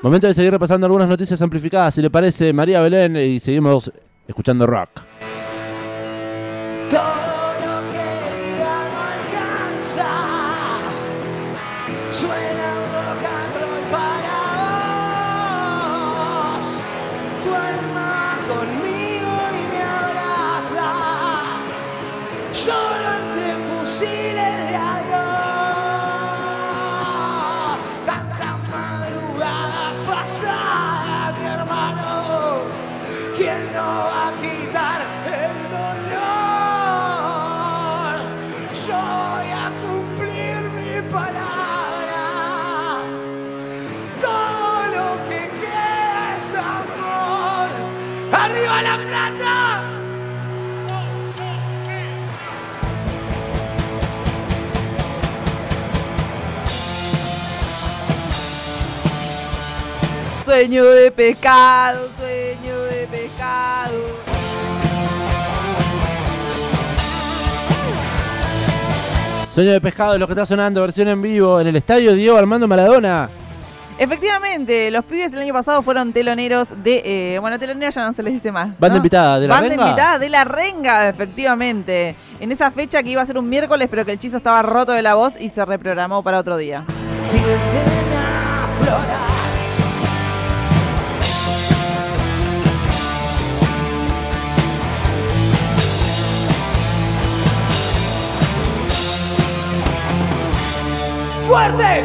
Momento de seguir repasando algunas noticias amplificadas, si le parece, María Belén, y seguimos escuchando rock. Todo ¿Quién no va a quitar el dolor? Yo voy a cumplir mi palabra. Todo lo que queda es amor. ¡Arriba la plata! Sueño de pecado, sueño pecado. Sueño de pescado es lo que está sonando, versión en vivo, en el estadio Diego Armando Maradona. Efectivamente, los pibes el año pasado fueron teloneros de. eh, bueno, teloneros ya no se les dice más. Banda ¿no? invitada de la Banda Renga. invitada de la Renga, efectivamente. En esa fecha que iba a ser un miércoles, pero que el chizo estaba roto de la voz y se reprogramó para otro día. ¡Fuerte!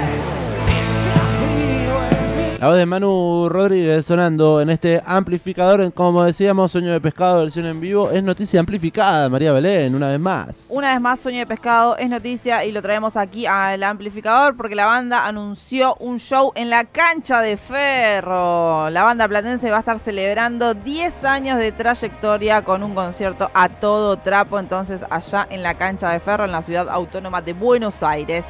La voz de Manu Rodríguez sonando en este amplificador, en, como decíamos, Sueño de pescado, versión en vivo. Es noticia amplificada, María Belén, una vez más. Una vez más, Sueño de Pescado es noticia y lo traemos aquí al amplificador porque la banda anunció un show en la cancha de Ferro. La banda platense va a estar celebrando 10 años de trayectoria con un concierto a todo trapo, entonces allá en la cancha de Ferro, en la ciudad autónoma de Buenos Aires.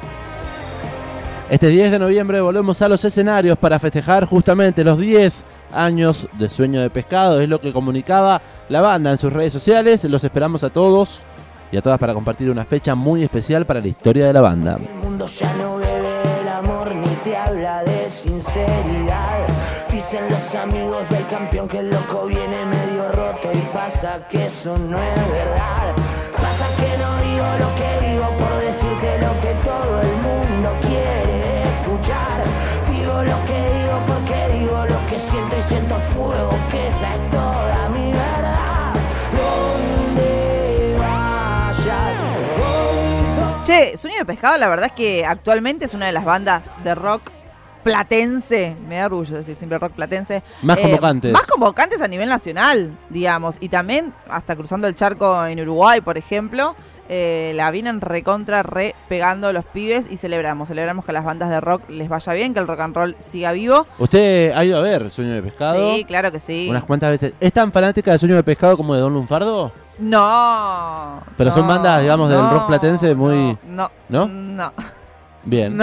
Este 10 de noviembre volvemos a los escenarios para festejar justamente los 10 años de Sueño de Pescado. Es lo que comunicaba la banda en sus redes sociales. Los esperamos a todos y a todas para compartir una fecha muy especial para la historia de la banda. El mundo ya no bebe del amor ni te habla de sinceridad. Dicen los amigos del campeón que el loco viene medio roto y pasa que eso no es verdad. Pasa que no digo lo que digo por decirte lo que todo el mundo. Digo lo que digo porque digo lo que siento y siento fuego, que esa es toda mi verdad. Donde vayas, voy Che, Sueño de Pescado la verdad es que actualmente es una de las bandas de rock platense, me da orgullo decir siempre rock platense. Más convocantes. Más convocantes a nivel nacional, digamos. Y también hasta cruzando el charco en Uruguay, por ejemplo. Eh, la vienen recontra, re pegando los pibes y celebramos. Celebramos que a las bandas de rock les vaya bien, que el rock and roll siga vivo. ¿Usted ha ido a ver Sueño de Pescado? Sí, claro que sí. Unas cuantas veces. ¿Es tan fanática de Sueño de Pescado como de Don Lunfardo? No. Pero son no, bandas, digamos, del no, rock platense muy- No. ¿No? No. Bien.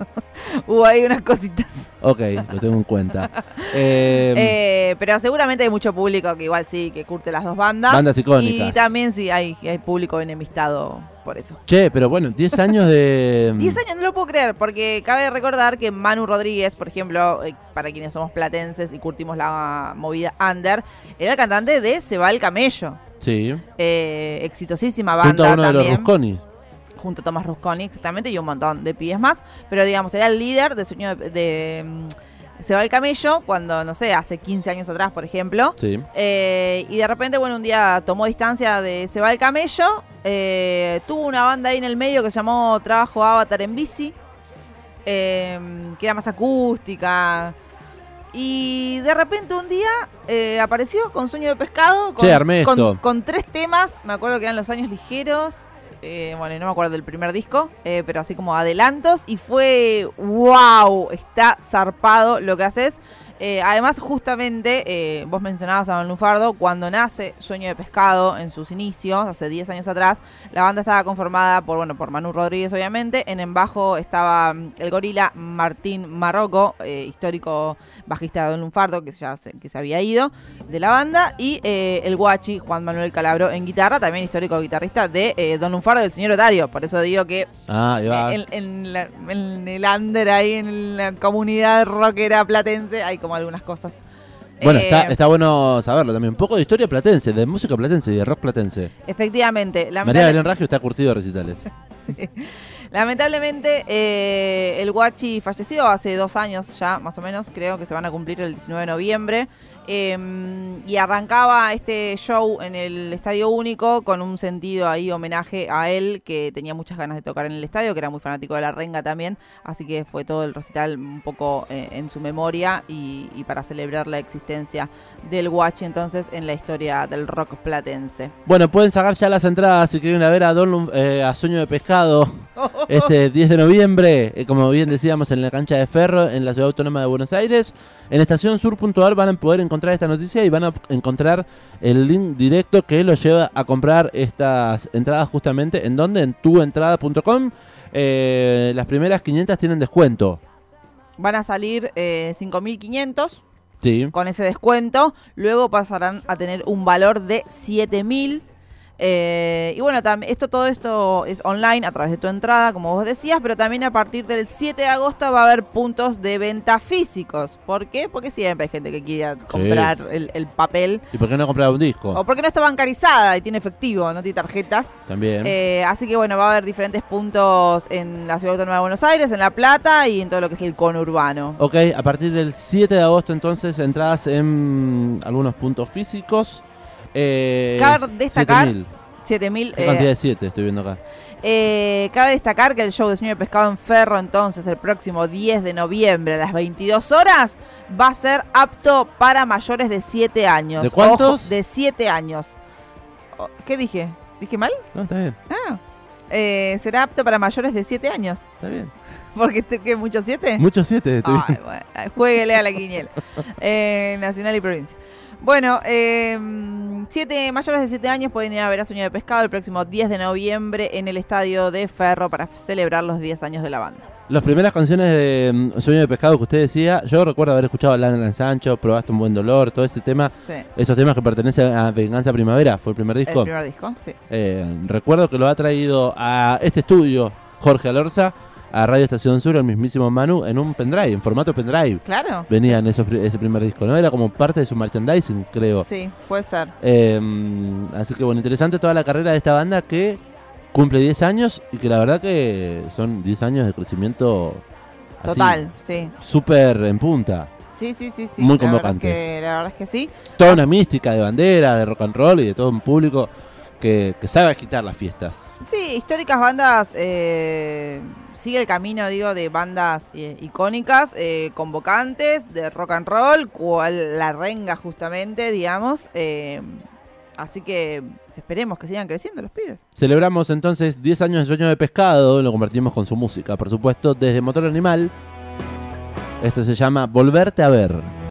Hubo ahí unas cositas. Ok, lo tengo en cuenta. Eh, Eh, pero seguramente hay mucho público que igual sí, que curte las dos bandas. Bandas icónicas. Y también sí hay, hay público enemistado por eso. che, pero bueno, 10 años de... 10 años no lo puedo creer, porque cabe recordar que Manu Rodríguez, por ejemplo, eh, para quienes somos platenses y curtimos la movida under, era el cantante de Se va el camello. Sí. Eh, exitosísima banda Junto a uno de los también. Junto a Tomás Rusconi, exactamente, y un montón de pies más. Pero digamos, era el líder de Sueño de, de, mm, Se va el camello, cuando, no sé, hace 15 años atrás, por ejemplo. Sí. Eh, y de repente, bueno, un día tomó distancia de Se va el camello. eh, tuvo una banda ahí en el medio que se llamó Trabajo Avatar en Bici, eh, que era más acústica. Y de repente un día apareció con Sueño de Pescado. Con, Che, con tres temas, me acuerdo que eran Los Años Ligeros. Eh, bueno, no me acuerdo del primer disco, eh, pero así como adelantos. Y fue, wow, está zarpado lo que haces. Eh, además, justamente, eh, vos mencionabas a Don Lufardo, cuando nace Sueño de Pescado en sus inicios, hace 10 años atrás, la banda estaba conformada por, bueno, por Manu Rodríguez, obviamente. En el bajo estaba mm, el gorila Martín Marroco, eh, histórico bajista de Don Lunfardo, que ya se, que se había ido de la banda, y eh, el guachi Juan Manuel Calabro en guitarra, también histórico guitarrista de Don Lunfardo del señor Otario. Por eso digo que Ah, en, en la- en el under, ahí en la comunidad rockera platense, hay como algunas cosas. Bueno, Eh, está, está bueno saberlo también. Un poco de historia platense, de música platense y de rock platense. Efectivamente, María Belén Raggio está curtido de recitales. lamentablemente eh, el guachi falleció hace dos años ya, más o menos, creo que se van a cumplir el 19 de noviembre. Eh, y arrancaba este show en el Estadio Único con un sentido ahí homenaje a él que tenía muchas ganas de tocar en el estadio, que era muy fanático de la renga también, así que fue todo el recital un poco eh, en su memoria y, y para celebrar la existencia del guachi entonces en la historia del rock platense. Bueno, pueden sacar ya las entradas si quieren a ver a, Don eh, a Sueño de Pescado este 10 de noviembre, eh, como bien decíamos, en la cancha de Ferro, en la Ciudad Autónoma de Buenos Aires. En estacionsur.ar van a poder encontrar esta noticia y van a encontrar el link directo que los lleva a comprar estas entradas justamente en donde, en tuentrada.com. Eh, las primeras 500 tienen descuento. Van a salir eh, 5.500 Sí. con ese descuento. Luego pasarán a tener un valor de 7000. Eh, y bueno, esto todo esto es online a través de tu entrada, como vos decías, pero también a partir del 7 de agosto va a haber puntos de venta físicos. ¿Por qué? Porque siempre hay gente que quiera comprar el, el papel. ¿Y por qué no comprar un disco? O porque no está bancarizada y tiene efectivo, no tiene tarjetas. También. Eh, así que bueno, va a haber diferentes puntos en la Ciudad Autónoma de Buenos Aires, en La Plata y en todo lo que es el conurbano. Ok, a partir del 7 de agosto entonces entradas en algunos puntos físicos. Eh, Cabe destacar- 7000. 7000. ¿Qué eh, cantidad de 7 estoy viendo acá? Eh, cabe destacar que el show de Sueño de Pescado en Ferro, entonces, el próximo 10 de noviembre a las 22 horas, va a ser apto para mayores de 7 años. ¿De cuántos? Ojo, de 7 años. Oh, ¿Qué dije? ¿Dije mal? No, está bien, Ah. Eh, será apto para mayores de 7 años. está bien. Porque, ¿qué? ¿Muchos 7? Muchos 7 estoy Ay, bueno, jueguele a la quiniela. Eh, nacional y provincia. Bueno, eh, siete, mayores de 7 años pueden ir a ver a Sueño de Pescado el próximo 10 de noviembre en el estadio de Ferro para celebrar los 10 años de la banda. Las primeras canciones de mm, Sueño de Pescado que usted decía, yo recuerdo haber escuchado Lana Sancho, Probaste un buen dolor, todo ese tema, Sí, esos temas que pertenecen a Venganza Primavera, fue el primer disco. el primer disco, sí. Eh, recuerdo que lo ha traído a este estudio Jorge Alorza, a Radio Estación Sur, el mismísimo Manu, en un pendrive, en formato pendrive. Claro. Venían esos, ese primer disco, ¿no? Era como parte de su merchandising, creo. Sí, puede ser. Eh, así que bueno, interesante toda la carrera de esta banda que cumple 10 años y que la verdad que son 10 años de crecimiento así, Total, sí. súper en punta. Sí, sí, sí, sí. Muy la verdad convocantes. que- la verdad es que sí. Toda una mística de bandera, de rock and roll y de todo un público que, que sabe agitar las fiestas. Sí, históricas bandas, eh, sigue el camino, digo, de bandas eh, icónicas, eh, convocantes, de rock and roll, cual la renga justamente, digamos. eh, así que esperemos que sigan creciendo los pibes. Celebramos entonces 10 años de sueño de pescado, lo convertimos con su música, por supuesto, desde Motor Animal. Esto se llama Volverte a ver.